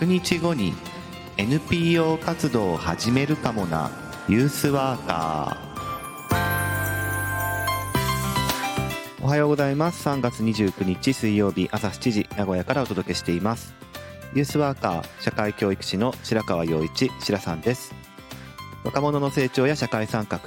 100日後に NPO 活動を始めるかもな。ユースワーカー。おはようございます。3月29日水曜日朝7時名古屋からお届けしています。ユースワーカー社会教育士の白川陽一白さんです。若者の成長や社会参画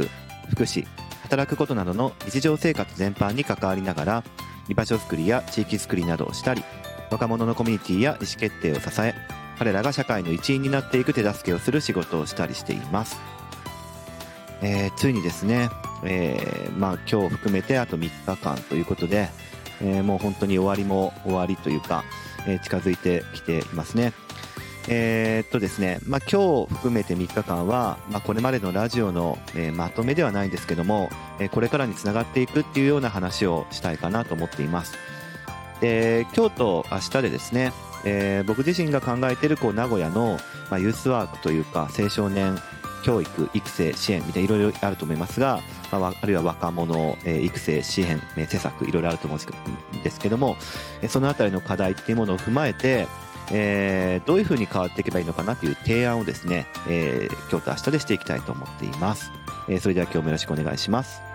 福祉働くことなどの日常生活全般に関わりながら居場所づくりや地域づくりなどをしたり若者のコミュニティや意思決定を支え彼らが社会の一員になっていく手助けをする仕事をしたりしています、えー、ついにですね、えー、まあ、今日含めてあと3日間ということで、えー、もう本当に終わりも終わりというか、え近づいてきていますねえー、っとですね、まあ、今日含めて3日間は、まあ、これまでのラジオの、えまとめではないんですけども、えこれからにつながっていくっていうような話をしたいかなと思っています。で今日と明日でですね、えー、僕自身が考えているこう名古屋の、まあ、ユースワークというか青少年教育育成支援みたいないろいろあると思いますが、まあ、あるいは若者、えー、育成支援、え、施策いろいろあると思うんですけども、そのあたりの課題っていうものを踏まえて、えー、どういうふうに変わっていけばいいのかなという提案をですね、えー、今日と明日でしていきたいと思っています、えー、それでは今日もよろしくお願いします。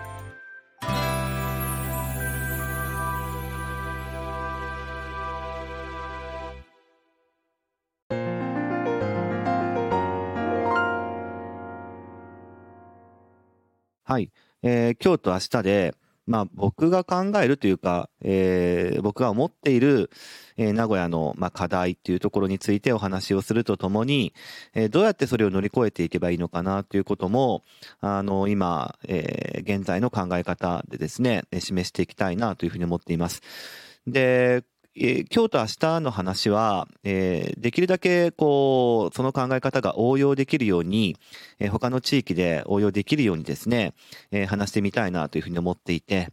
えー、今日と明日で、まあ僕が考えるというか、えー、僕が思っている、えー、名古屋の、まあ、課題っていうところについてお話をするとともに、えー、どうやってそれを乗り越えていけばいいのかなということも、あの、今、えー、現在の考え方でですね、示していきたいなというふうに思っています。で、えー、今日と明日の話は、えー、できるだけこうその考え方が応用できるように、えー、他の地域で応用できるようにですね、え、話してみたいなというふうに思っていて、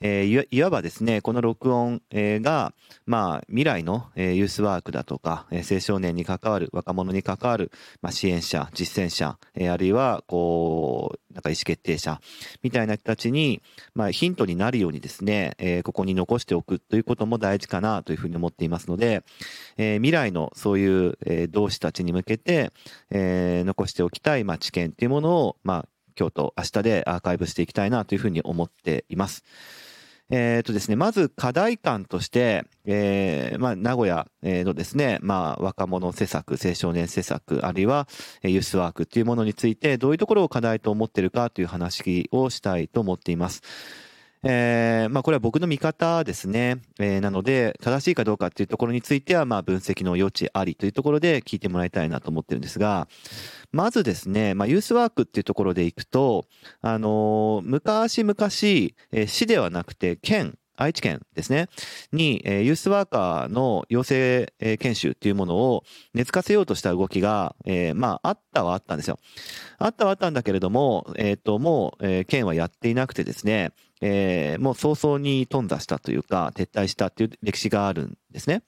えー、いわばですね、この録音、えー、が、まあ、未来の、えー、ユースワークだとか、えー、青少年に関わる、若者に関わる、まあ、支援者、実践者、えー、あるいは、こう、なんか意思決定者、みたいな人たちに、まあ、ヒントになるようにですね、えー、ここに残しておくということも大事かなというふうに思っていますので、えー、未来のそういう、えー、同志たちに向けて、えー、残しておきたい、まあ、知見っていうものを、まあ、今日と明日でアーカイブしていきたいなというふうに思っています。えっ、ー、とですね、まず課題感として、えー、まあ、名古屋のですね、まあ、若者施策、青少年施策、あるいはユースワークっていうものについて、どういうところを課題と思ってるかという話をしたいと思っています。えー、まあこれは僕の見方ですね。えー、なので、正しいかどうかっていうところについては、まあ分析の余地ありというところで聞いてもらいたいなと思ってるんですが、まずですね、まあユースワークっていうところでいくと、あのー、昔々、え、市ではなくて県、愛知県ですね、に、えー、ユースワーカーの養成、えー、研修っていうものを根付かせようとした動きが、えー、まあ、あったはあったんですよ。あったはあったんだけれども、えっ、と、もう、え、県はやっていなくてですね、え、もう早々に頓挫したというか、撤退したっていう歴史があるんですね。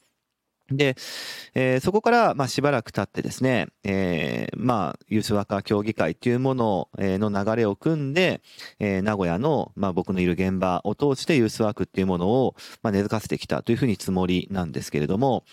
で、えー、そこから、まあ、しばらく経ってですね、えー、まあ、ユースワーカー協議会というものの流れを組んで、えー、名古屋の、まあ、僕のいる現場を通してユースワークっていうものを、まあ、根付かせてきたというふうにつもりなんですけれども、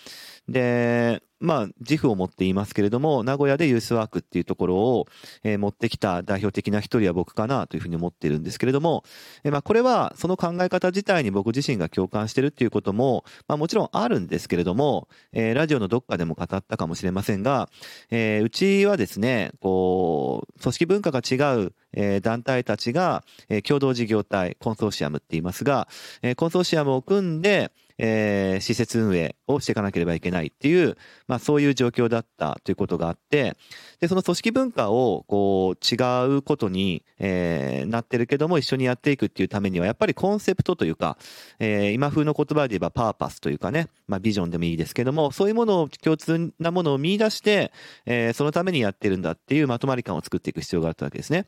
で、まあ、自負を持っていますけれども、名古屋でユースワークっていうところを、えー、持ってきた代表的な一人は僕かなというふうに思ってるんですけれども、えー、まあ、これはその考え方自体に僕自身が共感してるっていうことも、まあ、もちろんあるんですけれども、えー、ラジオのどっかでも語ったかもしれませんが、え、うちはですね、こう、組織文化が違う、え、団体たちが、え、共同事業体、コンソーシアムって言いますが、え、コンソーシアムを組んで、えー、施設運営をしていかなければいけないっていう、まあそういう状況だったということがあって、で、その組織文化をこう違うことに、えー、なってるけども一緒にやっていくっていうためには、やっぱりコンセプトというか、えー、今風の言葉で言えばパーパスというかね、まあビジョンでもいいですけども、そういうものを共通なものを見出して、えー、そのためにやってるんだっていうまとまり感を作っていく必要があったわけですね。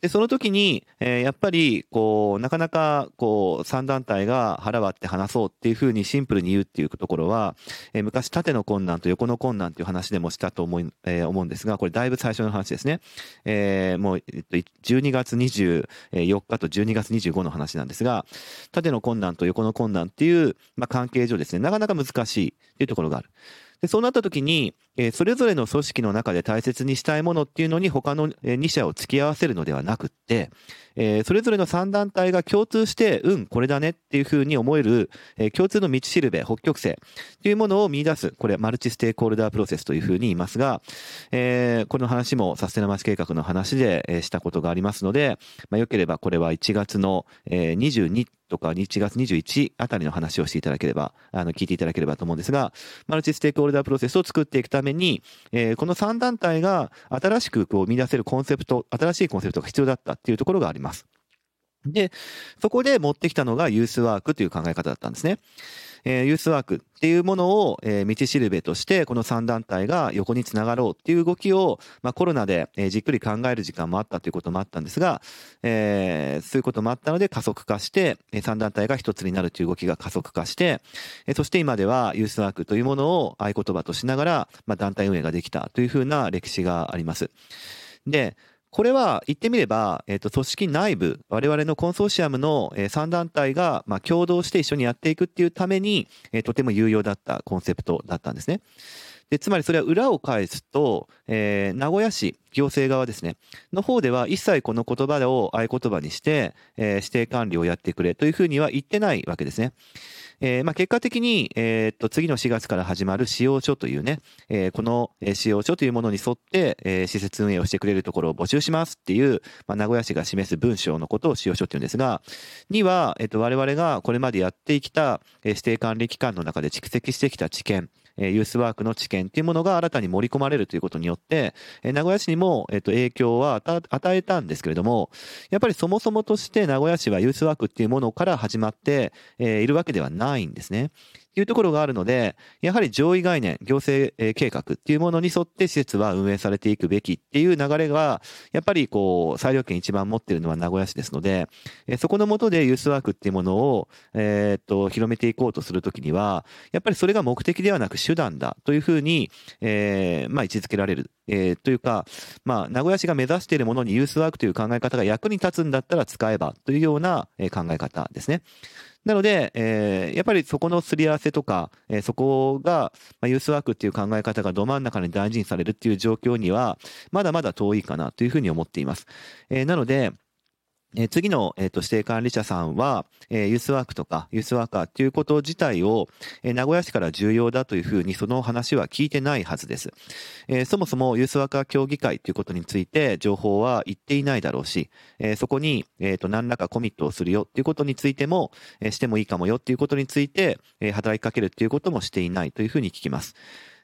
で、その時に、えー、やっぱり、こう、なかなか、こう、3団体が腹割って話そうっていうふうにシンプルに言うっていうところは、えー、昔縦の困難と横の困難っていう話でもしたと思い、えー、思うんですが、これだいぶ最初の話ですね。えー、もう、えっと、12月24日と12月25の話なんですが、縦の困難と横の困難っていう、まあ、関係上ですね、なかなか難しいっていうところがある。でそうなった時に、えーそれぞれの組織の中で大切にしたいものっていうのに他の2社を付き合わせるのではなくって、えーそれぞれの3団体が共通して、うん、これだねっていうふうに思える、えー共通の道しるべ、北極星というものを見出す、これ、マルチステークホルダープロセスというふうに言いますが、えーこの話もサステナ街計画の話で、えーしたことがありますので、まあ、よければこれは1月の、えー22とか1月21あたりの話をしていただければ、あの、聞いていただければと思うんですが、マルチステークホルダープロセスを作っていくために、えーこの3団体が新しくこう見出せるコンセプト、新しいコンセプトが必要だったっていうところがあります。で、そこで持ってきたのがユースワークという考え方だったんですね。えーユースワークっていうものを、えー道しるべとして、この3団体が横につながろうっていう動きを、まあ、コロナで、えーじっくり考える時間もあったということもあったんですが、えーそういうこともあったので加速化して、えー3団体が一つになるという動きが加速化して、えーそして今ではユースワークというものを合言葉としながら、まあ、団体運営ができたというふうな歴史があります。で、これは言ってみれば、えっ、と、組織内部、我々のコンソーシアムの、えー3団体が、まあ、共同して一緒にやっていくっていうために、えーとても有用だったコンセプトだったんですね。で、つまりそれは裏を返すと、えー名古屋市行政側ですね、の方では一切この言葉を合言葉にして、えー指定管理をやってくれというふうには言ってないわけですね。えーまあ、結果的に、えーっと、次の4月から始まる使用書というね、えーこの使用書というものに沿って、え施設運営をしてくれるところを募集しますっていう、まあ、名古屋市が示す文章のことを使用書っていうんですが、には、えっと、我々がこれまでやってきた、え指定管理機関の中で蓄積してきた知見、えユースワークの知見っていうものが新たに盛り込まれるということによって、え名古屋市にも、えっと、影響は与えたんですけれども、やっぱりそもそもとして名古屋市はユースワークっていうものから始まって、えいるわけではないんですね。いうところがあるので、やはり上位概念、行政計画っていうものに沿って施設は運営されていくべきっていう流れが、やっぱりこう、裁量権一番持っているのは名古屋市ですので、そこの下でユースワークっていうものを、えっと、広めていこうとするときには、やっぱりそれが目的ではなく手段だというふうに、えーまあ位置づけられる。えーというか、まあ、名古屋市が目指しているものにユースワークという考え方が役に立つんだったら使えばというような考え方ですね。なので、えーやっぱりそこのすり合わせとか、えーそこが、まあ、ユースワークっていう考え方がど真ん中に大事にされるっていう状況には、まだまだ遠いかなというふうに思っています。えーなので、え次の、えーと指定管理者さんは、えユースワークとかユースワーカーっていうこと自体を、え名古屋市から重要だというふうにその話は聞いてないはずです。えそもそもユースワーカー協議会ということについて情報は言っていないだろうし、えそこに、えーと何らかコミットをするよっていうことについても、えしてもいいかもよっていうことについて、え働きかけるっていうこともしていないというふうに聞きます。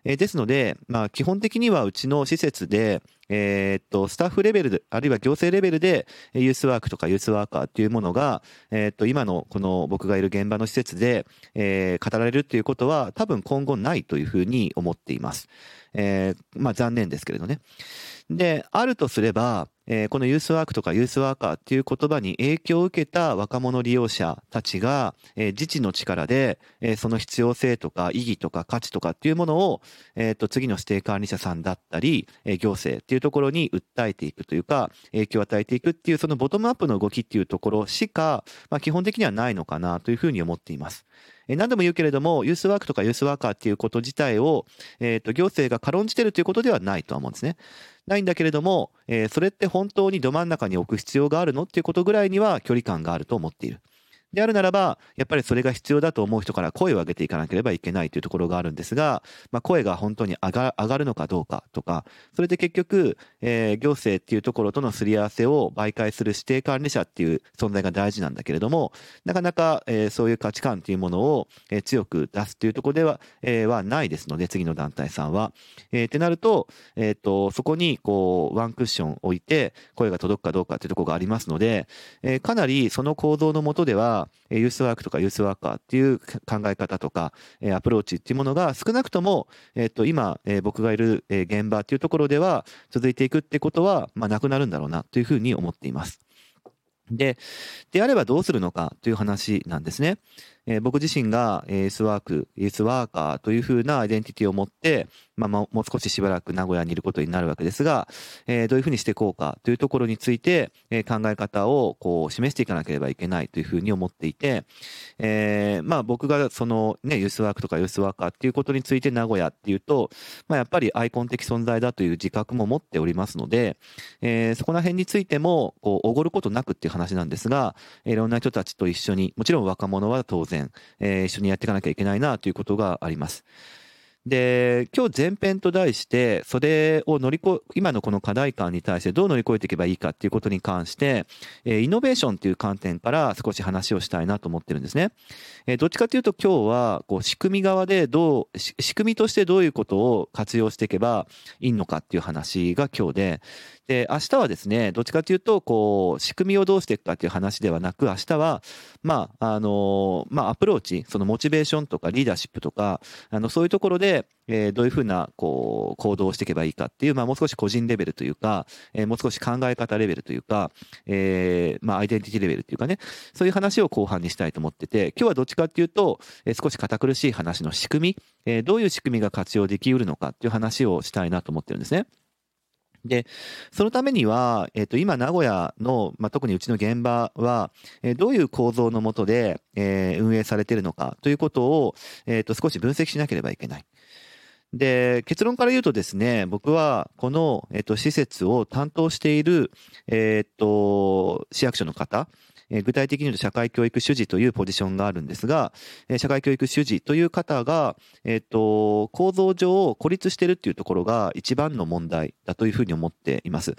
えですので、まあ、基本的にはうちの施設で、えーっと、スタッフレベルで、あるいは行政レベルで、ユースワークとかユースワーカーっていうものが、えーっと、今のこの僕がいる現場の施設で、えー語られるっていうことは多分今後ないというふうに思っています。えーまあ残念ですけれどね。で、あるとすれば、えーこのユースワークとかユースワーカーっていう言葉に影響を受けた若者利用者たちが、えー自治の力で、えーその必要性とか意義とか価値とかっていうものを、えーと次の指定管理者さんだったり、え行政っていうところに訴えていくというか、影響を与えていくっていうそのボトムアップの動きっていうところしか、まあ、基本的にはないのかなというふうに思っています。え何度も言うけれども、ユースワークとかユースワーカーっていうこと自体を、えーと行政が軽んじてるということではないとは思うんですね。ないんだけれども、えーそれって本当にど真ん中に置く必要があるのっていうことぐらいには距離感があると思っている。であるならば、やっぱりそれが必要だと思う人から声を上げていかなければいけないというところがあるんですが、まあ、声が本当に上が上がるのかどうかとか、それで結局、えー行政っていうところとのすり合わせを媒介する指定管理者っていう存在が大事なんだけれども、なかなか、えーそういう価値観っていうものを、えー強く出すっていうところでは、えーはないですので、次の団体さんは。えーってなると、えっ、と、そこに、こう、ワンクッション置いて、声が届くかどうかっていうところがありますので、えーかなりその構造のもとでは、えユースワークとかユースワーカーっていう考え方とか、アプローチっていうものが少なくとも、えっ、と、今、僕がいる、現場っていうところでは続いていくってことは、まあ、なくなるんだろうなというふうに思っています。で、であればどうするのかという話なんですね。えー、僕自身が AS ワーク、AS ワーカーというふうなアイデンティティを持って、まあ、もう少ししばらく名古屋にいることになるわけですが、えー、どういうふうにしていこうかというところについて、えー、考え方をこう示していかなければいけないというふうに思っていて、えー、まあ僕がそのね、ユースワークとかユースワーカーっていうことについて名古屋っていうと、まあやっぱりアイコン的存在だという自覚も持っておりますので、えー、そこら辺についても、こう、おごることなくっていう話なんですが、いろんな人たちと一緒に、もちろん若者は当然、えー、一緒にやっていかなきゃいけないなということがあります。で、今日前編と題して、それを乗り越え、今のこの課題感に対してどう乗り越えていけばいいかっていうことに関して、えイノベーションっていう観点から少し話をしたいなと思ってるんですね。えどっちかというと今日は、こう、仕組み側でどう、仕組みとしてどういうことを活用していけばいいのかっていう話が今日で、で、明日はですね、どっちかというと、こう、仕組みをどうしていくかっていう話ではなく、明日は、まあ、あの、まあ、アプローチ、そのモチベーションとかリーダーシップとか、あの、そういうところで、えー、どういうふうな、こう、行動をしていけばいいかっていう、まあ、もう少し個人レベルというか、えー、もう少し考え方レベルというか、えー、まあ、アイデンティティレベルっていうかね、そういう話を後半にしたいと思ってて、今日はどっちかっていうと、えー、少し堅苦しい話の仕組み、えー、どういう仕組みが活用できうるのかっていう話をしたいなと思ってるんですね。で、そのためには、えっ、ー、と、今、名古屋の、まあ、特にうちの現場は、えー、どういう構造のもとで、えー、運営されているのかということを、えっ、と、少し分析しなければいけない。で、結論から言うとですね、僕はこの、えっ、と、施設を担当している、えっ、と、市役所の方、え具体的に言うと社会教育主事というポジションがあるんですが、え社会教育主事という方が、えっ、と、構造上孤立してるっていうところが一番の問題だというふうに思っています。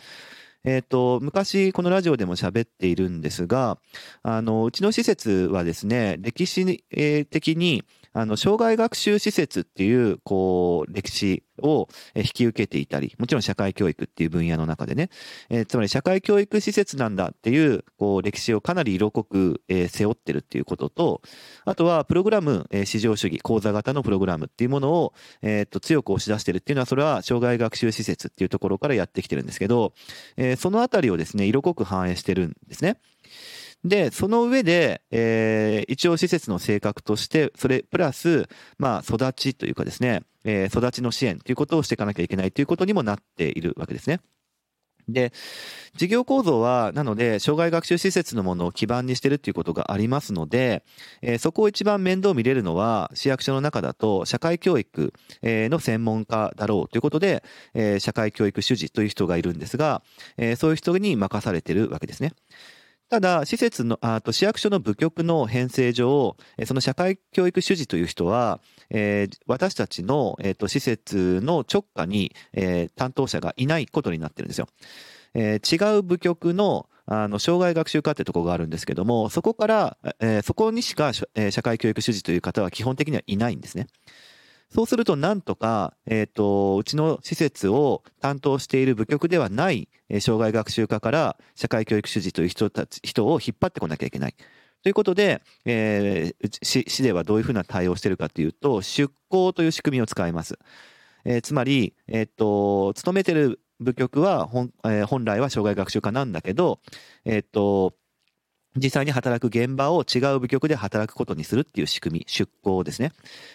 えっ、と、昔このラジオでも喋っているんですが、あの、うちの施設はですね、歴史的にあの、障害学習施設っていう、こう、歴史を引き受けていたり、もちろん社会教育っていう分野の中でね、えー、つまり社会教育施設なんだっていう、こう、歴史をかなり色濃く、えー、背負ってるっていうことと、あとは、プログラム、えー、市場主義、講座型のプログラムっていうものを、えっと、強く押し出してるっていうのは、それは、障害学習施設っていうところからやってきてるんですけど、えそのあたりをですね、色濃く反映してるんですね。で、その上で、えー、一応施設の性格として、それプラス、まあ、育ちというかですね、えー、育ちの支援ということをしていかなきゃいけないということにもなっているわけですね。で、事業構造は、なので、障害学習施設のものを基盤にしてるっていうことがありますので、えー、そこを一番面倒見れるのは、市役所の中だと、社会教育の専門家だろうということで、えー、社会教育主事という人がいるんですが、えー、そういう人に任されてるわけですね。ただ、施設の、あと市役所の部局の編成上、その社会教育主事という人は、えー、私たちの、えーと、施設の直下に、えー、担当者がいないことになってるんですよ。えー、違う部局のあの、障害学習課ってとこがあるんですけども、そこから、え、そこにしか、え、社会教育主事という方は基本的にはいないんですね。そうすると、なんとか、えっ、ー、と、うちの施設を担当している部局ではない、えー、障害学習課から社会教育主事という人たち、人を引っ張ってこなきゃいけない。ということで、えー、市市ではどういうふうな対応しているかというと、出向という仕組みを使います。えー、つまり、えっ、ー、と、勤めてる部局は本,、えー、本来は障害学習課なんだけど、えっ、と、実際に働く現場を違う部局で働くことにするっていう仕組み、出向ですね。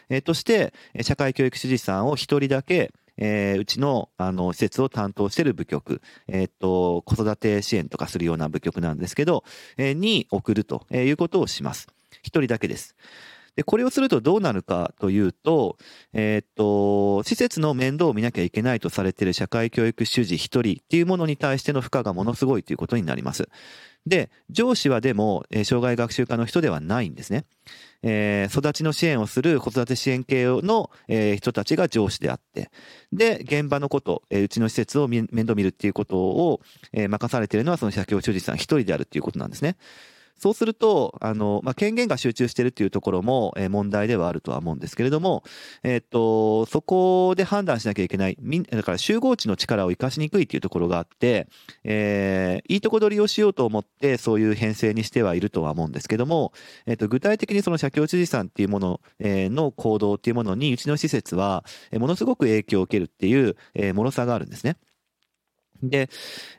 えー、として、社会教育主事さんを一人だけ、えー、うちの、あの、施設を担当してる部局、えっ、と、子育て支援とかするような部局なんですけど、えー、に送るということをします。一人だけです。で、これをするとどうなるかというと、えー、っと、施設の面倒を見なきゃいけないとされている社会教育主事一人っていうものに対しての負荷がものすごいということになります。で、上司はでも、えー、障害学習科の人ではないんですね。えー、育ちの支援をする子育て支援系の、えー、人たちが上司であって、で、現場のこと、えー、うちの施設を面倒見るっていうことを、えー、任されているのはその社協主事さん一人であるっていうことなんですね。そうすると、あの、まあ、権限が集中してるっていうところも、えー、問題ではあるとは思うんですけれども、えっ、と、そこで判断しなきゃいけない。みん、だから集合値の力を活かしにくいっていうところがあって、えー、いいとこ取りをしようと思って、そういう編成にしてはいるとは思うんですけども、えっ、と、具体的にその社協知事さんっていうもの、えー、の行動っていうものに、うちの施設は、え、ものすごく影響を受けるっていう、えー、脆さがあるんですね。で、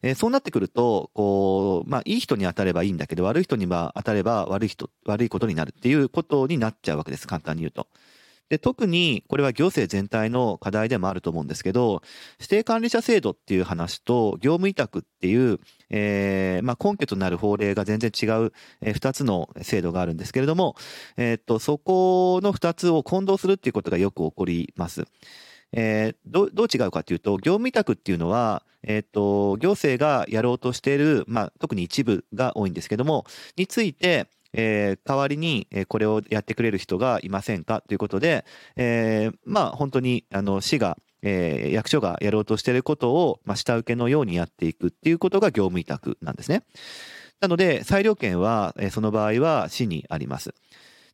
えー、そうなってくると、こう、まあ、いい人に当たればいいんだけど、悪い人には当たれば悪い人、悪いことになるっていうことになっちゃうわけです。簡単に言うと。で特にこれは行政全体の課題でもあると思うんですけど指定管理者制度っていう話と業務委託っていう、えーまあ、根拠となる法令が全然違う、えー、2つの制度があるんですけれども、えー、っとそこの2つを混同するっていうことがよく起こります。えー、どどう違うかというと業務委託っていうのは、えーと、行政がやろうとしている、まあ、特に一部が多いんですけどもについてえー、代わりにこれをやってくれる人がいませんかということで、えー、まあ本当にあの市がえー、役所がやろうとしていることを、まあ、下請けのようにやっていくっていうことが業務委託なんですね。なので、裁量権は、え、その場合は市にあります。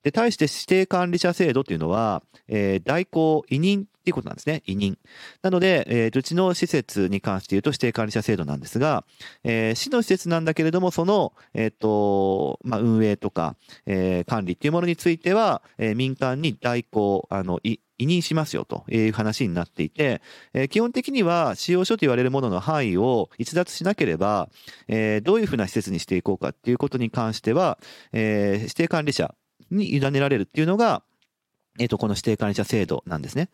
で、対して指定管理者制度というのは、えー、代行、委任っていうことなんですね。委任。なので、えー、うちの施設に関して言うと指定管理者制度なんですが、えー、市の施設なんだけれども、その、えっ、ー、と、まあ、運営とか、えー、管理っていうものについては、えー、民間に代行、あの、委任しますよという話になっていて、えー、基本的には使用書と言われるものの範囲を逸脱しなければ、えー、どういうふうな施設にしていこうかっていうことに関しては、えー、指定管理者に委ねられるっていうのが、えっ、と、この指定管理者制度なんですね。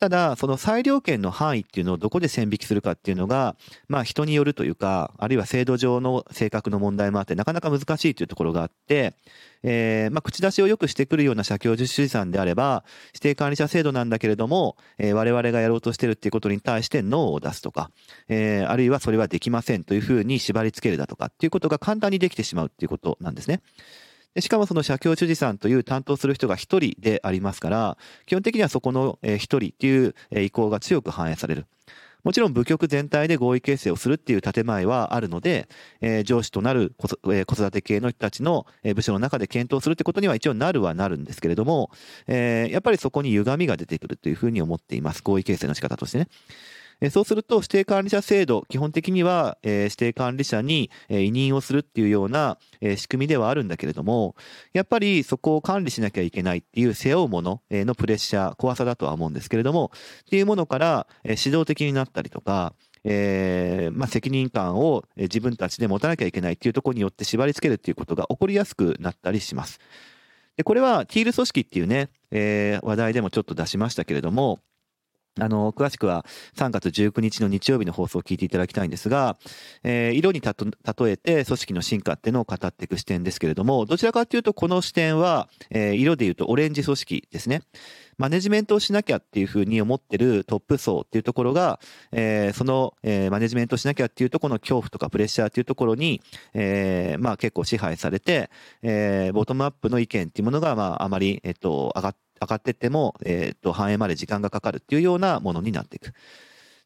ただ、その裁量権の範囲っていうのをどこで線引きするかっていうのが、まあ人によるというか、あるいは制度上の性格の問題もあって、なかなか難しいというところがあって、えー、まあ口出しをよくしてくるような社協主義さんであれば、指定管理者制度なんだけれども、えー、我々がやろうとしてるっていうことに対してノーを出すとか、えー、あるいはそれはできませんというふうに縛り付けるだとかっていうことが簡単にできてしまうっていうことなんですね。しかもその社協主事さんという担当する人が一人でありますから、基本的にはそこの一人っていう意向が強く反映される。もちろん部局全体で合意形成をするっていう建前はあるので、えー、上司となる子,、えー、子育て系の人たちの部署の中で検討するってことには一応なるはなるんですけれども、えー、やっぱりそこに歪みが出てくるというふうに思っています。合意形成の仕方としてね。そうすると指定管理者制度、基本的には、え指定管理者に、え委任をするっていうような、え仕組みではあるんだけれども、やっぱりそこを管理しなきゃいけないっていう背負うもののプレッシャー、怖さだとは思うんですけれども、っていうものから、え指導的になったりとか、えー、まあ、責任感を自分たちで持たなきゃいけないっていうところによって縛り付けるっていうことが起こりやすくなったりします。で、これはティール組織っていうね、えー、話題でもちょっと出しましたけれども、あの、詳しくは3月19日の日曜日の放送を聞いていただきたいんですが、えー、色にたと例えて組織の進化っていうのを語っていく視点ですけれども、どちらかというとこの視点は、えー、色で言うとオレンジ組織ですね。マネジメントをしなきゃっていうふうに思ってるトップ層っていうところが、えー、その、えー、マネジメントをしなきゃっていうところの恐怖とかプレッシャーっていうところに、えー、まあ結構支配されて、えー、ボトムアップの意見っていうものが、まああまり、えっと、上がっ上がっていっても、えっ、と、反映まで時間がかかるっていうようなものになっていく。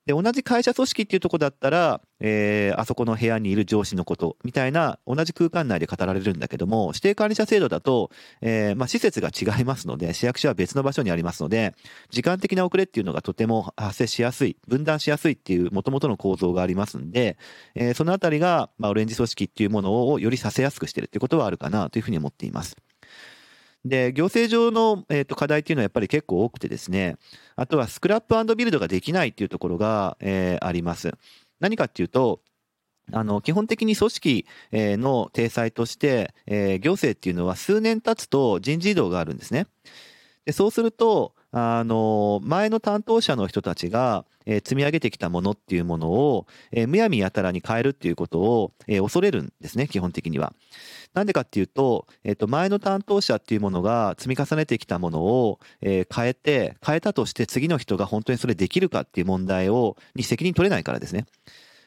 で、同じ会社組織っていうとこだったら、えー、あそこの部屋にいる上司のことみたいな同じ空間内で語られるんだけども、指定管理者制度だと、えー、まあ、施設が違いますので、市役所は別の場所にありますので、時間的な遅れっていうのがとても発生しやすい、分断しやすいっていう元々の構造がありますんで、えー、そのあたりが、まあ、オレンジ組織っていうものをよりさせやすくしてるっていうことはあるかなというふうに思っています。で、行政上の、えー、と課題っていうのはやっぱり結構多くてですね、あとはスクラップビルドができないっていうところが、えー、あります。何かっていうと、あの、基本的に組織の体裁として、えー、行政っていうのは数年経つと人事異動があるんですね。でそうすると、あの、前の担当者の人たちが、えー、積み上げてきたものっていうものを、えー、むやみやたらに変えるっていうことを、えー、恐れるんですね、基本的には。なんでかっていうと、えっ、と、前の担当者っていうものが積み重ねてきたものを、えー、変えて、変えたとして次の人が本当にそれできるかっていう問題を、に責任取れないからですね。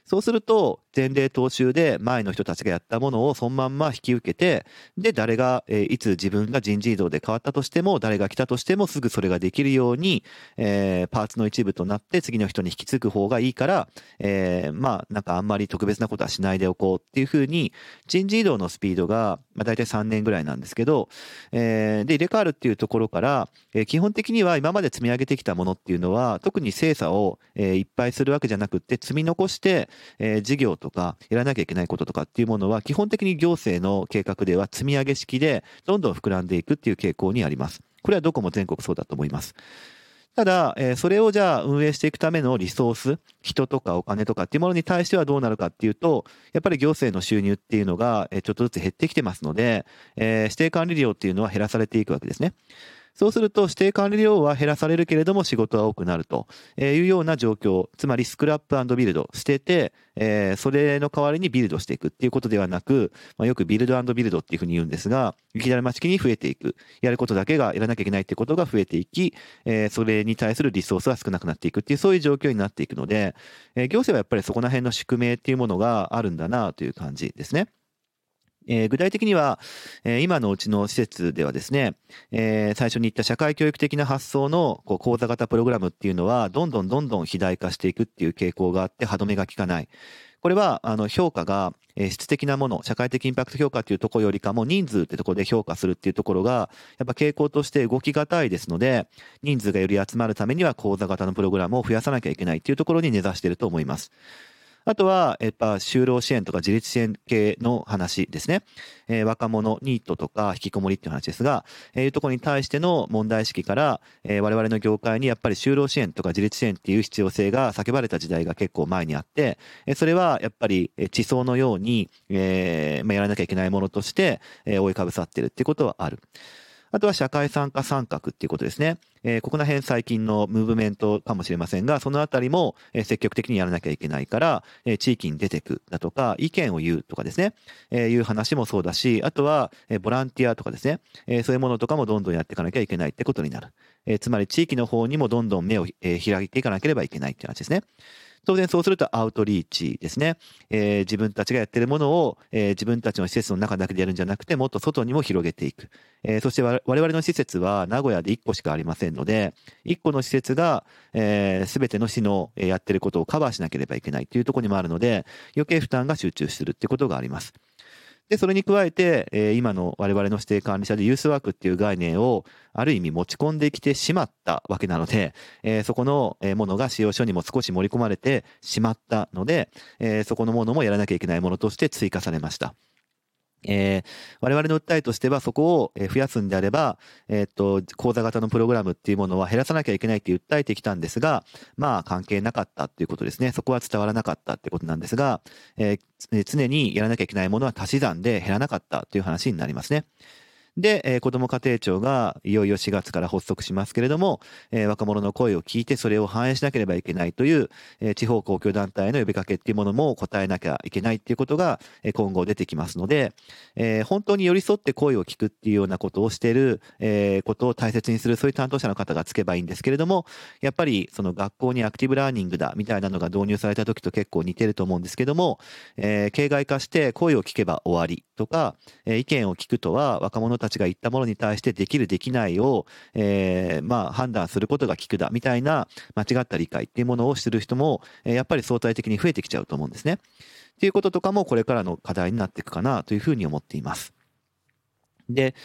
そうすると、前例踏襲で前の人たちがやったものをそのまんま引き受けて、で、誰が、え、いつ自分が人事異動で変わったとしても、誰が来たとしてもすぐそれができるように、え、パーツの一部となって次の人に引き継ぐ方がいいから、え、まあ、なんかあんまり特別なことはしないでおこうっていうふうに、人事異動のスピードが、まあ、大体3年ぐらいなんですけど、え、で、入れ替わるっていうところから、え、基本的には今まで積み上げてきたものっていうのは、特に精査を、え、いっぱいするわけじゃなくて、積み残して、えー、事業とか、やらなきゃいけないこととかっていうものは、基本的に行政の計画では積み上げ式で、どんどん膨らんでいくっていう傾向にあります。これはどこも全国そうだと思います。ただ、えー、それをじゃあ運営していくためのリソース、人とかお金とかっていうものに対してはどうなるかっていうと、やっぱり行政の収入っていうのが、えちょっとずつ減ってきてますので、えー、指定管理料っていうのは減らされていくわけですね。そうすると指定管理料は減らされるけれども仕事は多くなるというような状況、つまりスクラップビルドしてて、えー、それの代わりにビルドしていくっていうことではなく、まあ、よくビルドビルドっていうふうに言うんですが、雪だるま式に増えていく。やることだけがやらなきゃいけないってことが増えていき、えー、それに対するリソースは少なくなっていくっていう、そういう状況になっていくので、えー、行政はやっぱりそこら辺の宿命っていうものがあるんだなという感じですね。えー、具体的には、えー、今のうちの施設ではですね、えー、最初に言った社会教育的な発想のこう講座型プログラムっていうのは、どんどんどんどん肥大化していくっていう傾向があって、歯止めが効かない。これは、あの、評価が、え質的なもの、社会的インパクト評価っていうところよりかも人数ってところで評価するっていうところが、やっぱ傾向として動きがたいですので、人数がより集まるためには講座型のプログラムを増やさなきゃいけないっていうところに根ざしていると思います。あとは、やっぱ就労支援とか自立支援系の話ですね。えー、若者、ニートとか引きこもりっていう話ですが、えー、いうところに対しての問題意識から、えー、我々の業界にやっぱり就労支援とか自立支援っていう必要性が叫ばれた時代が結構前にあって、えー、それはやっぱり地層のように、えーまあ、やらなきゃいけないものとして、えー、覆いかぶさってるっていうことはある。あとは社会参加参画っていうことですね。えー、ここら辺最近のムーブメントかもしれませんが、そのあたりも、え積極的にやらなきゃいけないから、え地域に出てくだとか、意見を言うとかですね、えー、いう話もそうだし、あとは、えボランティアとかですね、えそういうものとかもどんどんやっていかなきゃいけないってことになる。えつまり地域の方にもどんどん目を、え開いていかなければいけないって話ですね。当然そうするとアウトリーチですね。えー、自分たちがやってるものを、えー、自分たちの施設の中だけでやるんじゃなくて、もっと外にも広げていく。えー、そして我々の施設は名古屋で1個しかありませんので、1個の施設が、えー、全ての市のやってることをカバーしなければいけないというところにもあるので、余計負担が集中するっていうことがあります。で、それに加えて、えー、今の我々の指定管理者でユースワークっていう概念をある意味持ち込んできてしまったわけなので、えー、そこのものが使用書にも少し盛り込まれてしまったので、えー、そこのものもやらなきゃいけないものとして追加されました。えー、我々の訴えとしてはそこを増やすんであれば、えー、っと、講座型のプログラムっていうものは減らさなきゃいけないって訴えてきたんですが、まあ関係なかったっていうことですね。そこは伝わらなかったってことなんですが、えー、常にやらなきゃいけないものは足し算で減らなかったという話になりますね。で、えー、子ども家庭庁がいよいよ4月から発足しますけれども、えー、若者の声を聞いてそれを反映しなければいけないという、えー、地方公共団体の呼びかけっていうものも答えなきゃいけないっていうことが、えー、今後出てきますので、えー、本当に寄り添って声を聞くっていうようなことをしている、えー、ことを大切にするそういう担当者の方がつけばいいんですけれども、やっぱりその学校にアクティブラーニングだみたいなのが導入された時と結構似てると思うんですけども、えー、形骸化して声を聞けば終わりとか、え、意見を聞くとは若者たちが言ったものに対してできるできないを、えー、まあ判断することが聞くだみたいな間違った理解っていうものをする人も、え、やっぱり相対的に増えてきちゃうと思うんですね。っていうこととかもこれからの課題になっていくかなというふうに思っています。で、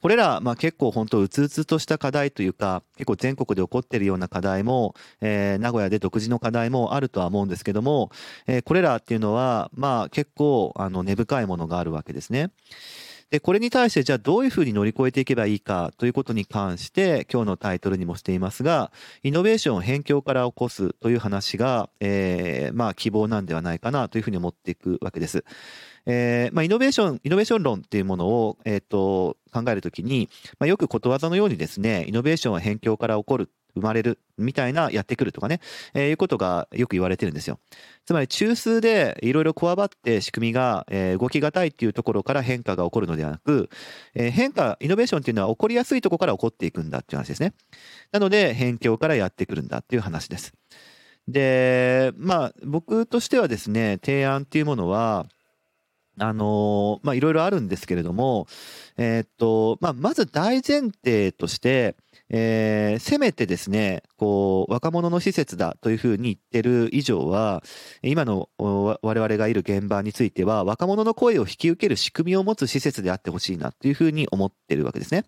これら、まあ結構本当うつうつとした課題というか、結構全国で起こっているような課題も、えー、名古屋で独自の課題もあるとは思うんですけども、えー、これらっていうのは、まあ結構、あの、根深いものがあるわけですね。で、これに対してじゃあどういうふうに乗り越えていけばいいかということに関して、今日のタイトルにもしていますが、イノベーションを辺境から起こすという話が、えー、まあ希望なんではないかなというふうに思っていくわけです。えー、まあ、イノベーション、イノベーション論っていうものを、えっ、ー、と、考えるときに、まあ、よくことわざのようにですね、イノベーションは辺境から起こる、生まれる、みたいな、やってくるとかね、えー、いうことがよく言われてるんですよ。つまり中枢でいろいろこわばって仕組みが、えー、動きがたいっていうところから変化が起こるのではなく、えー、変化、イノベーションっていうのは起こりやすいところから起こっていくんだっていう話ですね。なので、辺境からやってくるんだっていう話です。で、まあ、僕としてはですね、提案っていうものは、あのま、いろいろあるんですけれども、えー、っと、まあ、まず大前提として、えー、せめてですね、こう、若者の施設だというふうに言ってる以上は、今の我々がいる現場については、若者の声を引き受ける仕組みを持つ施設であってほしいなというふうに思ってるわけですね。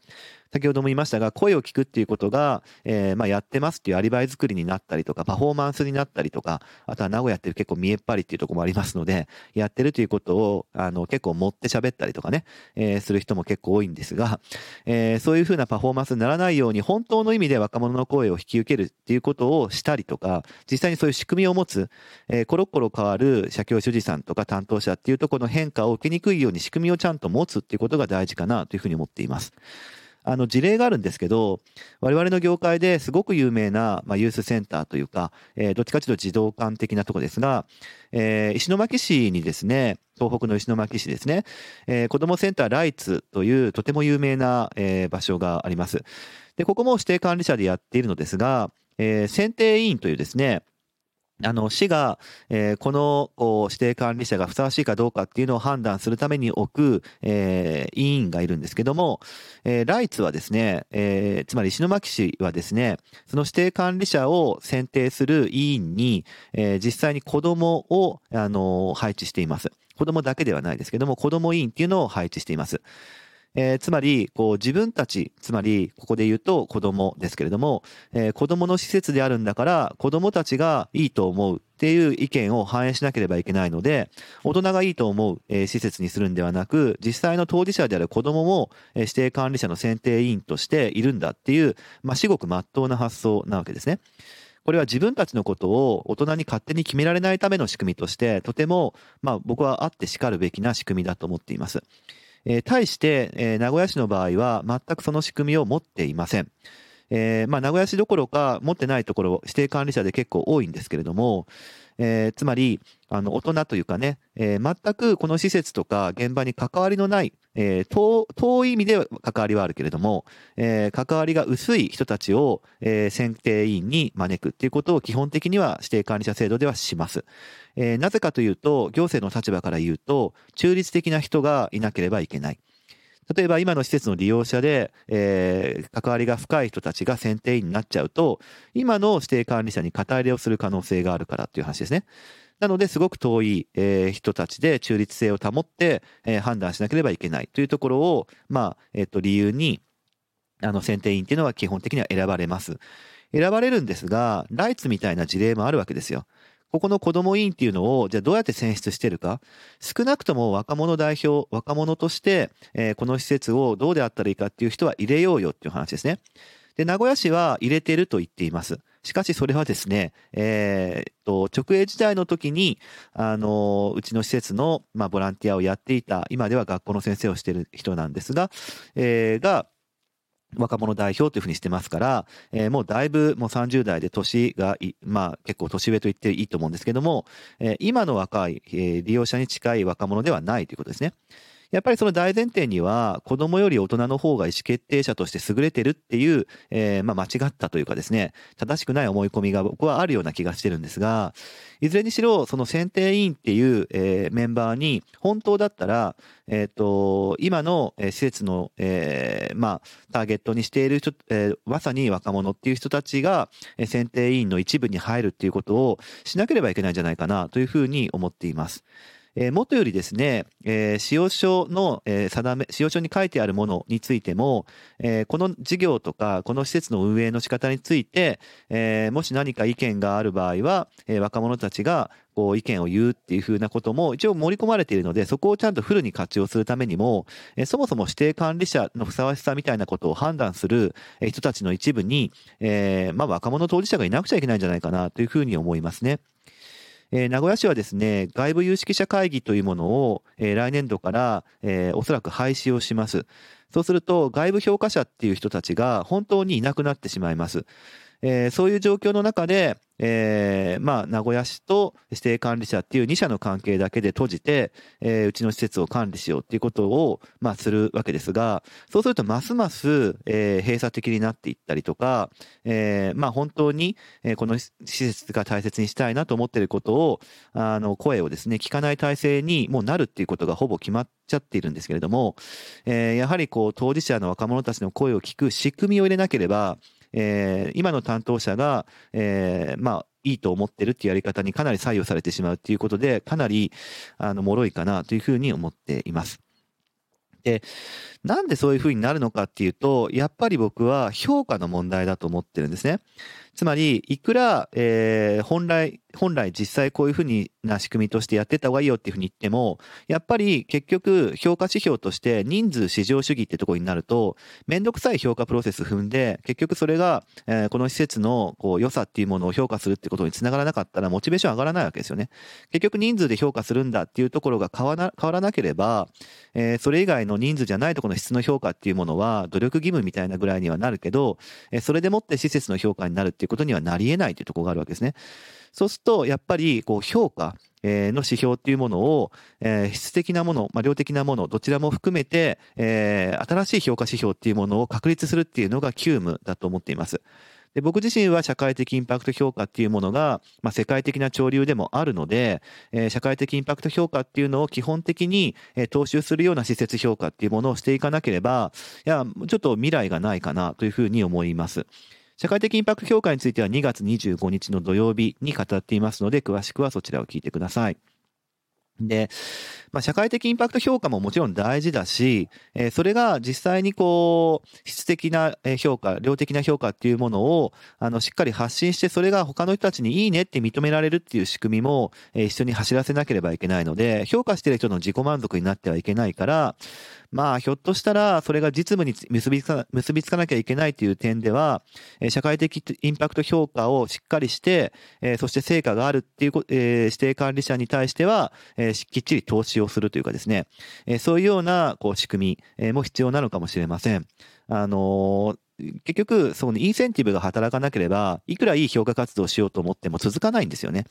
先ほども言いましたが、声を聞くっていうことが、えー、まあやってますっていうアリバイ作りになったりとか、パフォーマンスになったりとか、あとは名古屋って結構見えっ張りっていうところもありますので、やってるということを、あの、結構持って喋ったりとかね、えー、する人も結構構多いんですが、えー、そういうふうなパフォーマンスにならないように、本当の意味で若者の声を引き受けるっていうことをしたりとか、実際にそういう仕組みを持つ、えー、コロコロ変わる社協主事さんとか担当者っていうとこの変化を受けにくいように仕組みをちゃんと持つっていうことが大事かなというふうに思っています。あの事例があるんですけど、我々の業界ですごく有名な、まあ、ユースセンターというか、えー、どっちかというと児童館的なとこですが、えー、石巻市にですね、東北の石巻市ですね、えー、子どもセンターライツというとても有名な、えー、場所があります。で、ここも指定管理者でやっているのですが、えー、選定委員というですね、あの、市が、えー、この指定管理者がふさわしいかどうかっていうのを判断するために置く、えー、委員がいるんですけども、えー、ライツはですね、えー、つまり石巻市はですね、その指定管理者を選定する委員に、えー、実際に子供を、あの配置しています。子供だけではないですけども、子供委員っていうのを配置しています。えー、つまり、こう自分たち、つまり、ここで言うと子供ですけれども、えー、子供の施設であるんだから、子供たちがいいと思うっていう意見を反映しなければいけないので、大人がいいと思う、えー、施設にするんではなく、実際の当事者である子供も、えー、指定管理者の選定委員としているんだっていう、まあ、至極真っ当な発想なわけですね。これは自分たちのことを大人に勝手に決められないための仕組みとして、とても、まあ僕はあってしかるべきな仕組みだと思っています。えー、対して、えー、名古屋市の場合は全くその仕組みを持っていません。えー、まあ、名古屋市どころか持ってないところ指定管理者で結構多いんですけれども、えー、つまり、あの、大人というかね、えー、全くこの施設とか現場に関わりのない、えー、遠い意味では関わりはあるけれども、えー、関わりが薄い人たちを、え、選定委員に招くっていうことを基本的には指定管理者制度ではします。え、なぜかというと、行政の立場から言うと、中立的な人がいなければいけない。例えば今の施設の利用者で、えー、関わりが深い人たちが選定員になっちゃうと、今の指定管理者に肩入れをする可能性があるからっていう話ですね。なので、すごく遠い、えー、人たちで中立性を保って、えー、判断しなければいけないというところを、まあ、えっ、と、理由に、あの、選定員っていうのは基本的には選ばれます。選ばれるんですが、ライツみたいな事例もあるわけですよ。ここの子ども委員っていうのを、じゃあどうやって選出してるか。少なくとも若者代表、若者として、えー、この施設をどうであったらいいかっていう人は入れようよっていう話ですね。で、名古屋市は入れてると言っています。しかしそれはですね、えー、と、直営時代の時に、あの、うちの施設の、まあ、ボランティアをやっていた、今では学校の先生をしている人なんですが、えー、が、若者代表というふうにしてますから、えー、もうだいぶもう30代で年がまあ結構年上と言っていいと思うんですけども、えー、今の若い、えー、利用者に近い若者ではないということですね。やっぱりその大前提には、子供より大人の方が意思決定者として優れてるっていう、えー、まあ間違ったというかですね、正しくない思い込みが僕はあるような気がしてるんですが、いずれにしろ、その選定委員っていう、えー、メンバーに、本当だったら、えっ、ー、と、今の施設の、えー、まあ、ターゲットにしている人、えー、まさに若者っていう人たちが、選定委員の一部に入るっていうことをしなければいけないんじゃないかなというふうに思っています。えー、もとよりですね、えー、使用書の、えー、定め、使用書に書いてあるものについても、えー、この事業とか、この施設の運営の仕方について、えー、もし何か意見がある場合は、えー、若者たちが、こう意見を言うっていうふうなことも一応盛り込まれているので、そこをちゃんとフルに活用するためにも、えそもそも指定管理者のふさわしさみたいなことを判断する人たちの一部に、えー、まあ若者当事者がいなくちゃいけないんじゃないかなというふうに思いますね。えー、名古屋市はですね、外部有識者会議というものを、えー、来年度から、えー、おそらく廃止をします。そうすると、外部評価者っていう人たちが本当にいなくなってしまいます。えー、そういう状況の中で、えー、まあ、名古屋市と指定管理者っていう2社の関係だけで閉じて、えー、うちの施設を管理しようっていうことを、まあ、するわけですが、そうするとますます、えー、閉鎖的になっていったりとか、えー、まあ、本当に、えー、この施設が大切にしたいなと思っていることを、あの、声をですね、聞かない体制にもうなるっていうことがほぼ決まっちゃっているんですけれども、えー、やはりこう、当事者の若者たちの声を聞く仕組みを入れなければ、えー、今の担当者が、えー、まあ、いいと思ってるっていうやり方にかなり左右されてしまうっていうことで、かなり、あの、脆いかなというふうに思っています。で、なんでそういうふうになるのかっていうと、やっぱり僕は評価の問題だと思ってるんですね。つまり、いくら、えー、本来、本来実際こういうふうにな仕組みとしてやってた方がいいよっていうふうに言っても、やっぱり結局評価指標として人数至上主義ってところになると、めんどくさい評価プロセス踏んで、結局それが、えー、この施設のこう良さっていうものを評価するってことにつながらなかったら、モチベーション上がらないわけですよね。結局人数で評価するんだっていうところが変わら変わらなければ、えー、それ以外の人数じゃないところの質の評価っていうものは、努力義務みたいなぐらいにはなるけど、えー、それでもって施設の評価になるっていうことにはなり得ないというところがあるわけですね。そうすると、やっぱり、こう、評価、の指標っていうものを、えー、質的なもの、まあ、量的なもの、どちらも含めて、えー、新しい評価指標っていうものを確立するっていうのが急務だと思っています。で僕自身は社会的インパクト評価っていうものが、まあ、世界的な潮流でもあるので、えー、社会的インパクト評価っていうのを基本的に、えー、踏襲するような施設評価っていうものをしていかなければ、いや、ちょっと未来がないかなというふうに思います。社会的インパクト評価については2月25日の土曜日に語っていますので、詳しくはそちらを聞いてください。で、まあ、社会的インパクト評価ももちろん大事だし、えー、それが実際にこう、質的な評価、量的な評価っていうものを、あの、しっかり発信して、それが他の人たちにいいねって認められるっていう仕組みも、えー、一緒に走らせなければいけないので、評価してる人の自己満足になってはいけないから、まあ、ひょっとしたら、それが実務に結びつか結びつかなきゃいけないという点では、社会的インパクト評価をしっかりして、そして成果があるっていう、指定管理者に対しては、きっちり投資をするというかですね、そういうような、こう、仕組み、も必要なのかもしれません。あの結局、そのインセンティブが働かなければ、いくらいい評価活動をしようと思っても続かないんですよね。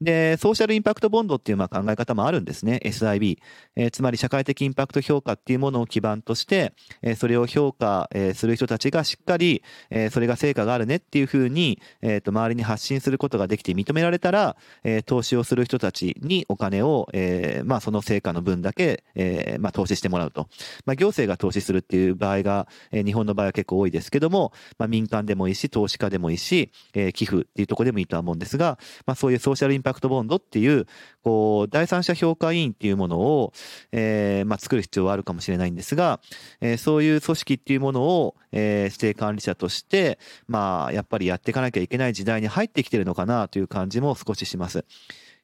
で、ソーシャルインパクトボンドっていうまあ考え方もあるんですね。SIB。えー、つまり社会的インパクト評価っていうものを基盤として、えー、それを評価、えー、する人たちがしっかり、えー、それが成果があるねっていうふうに、えー、と周りに発信することができて認められたら、えー、投資をする人たちにお金を、えー、まあその成果の分だけ、えー、まあ投資してもらうと。まあ行政が投資するっていう場合が、えー、日本の場合は結構多いですけども、まあ民間でもいいし、投資家でもいいし、えー、寄付っていうところでもいいとは思うんですが、まあそういうソーシャルインパクトパクトボンドっていう、こう、第三者評価委員っていうものを、えー、まあ、作る必要はあるかもしれないんですが、えー、そういう組織っていうものを、えー、指定管理者として、まあ、やっぱりやっていかなきゃいけない時代に入ってきてるのかなという感じも少しします。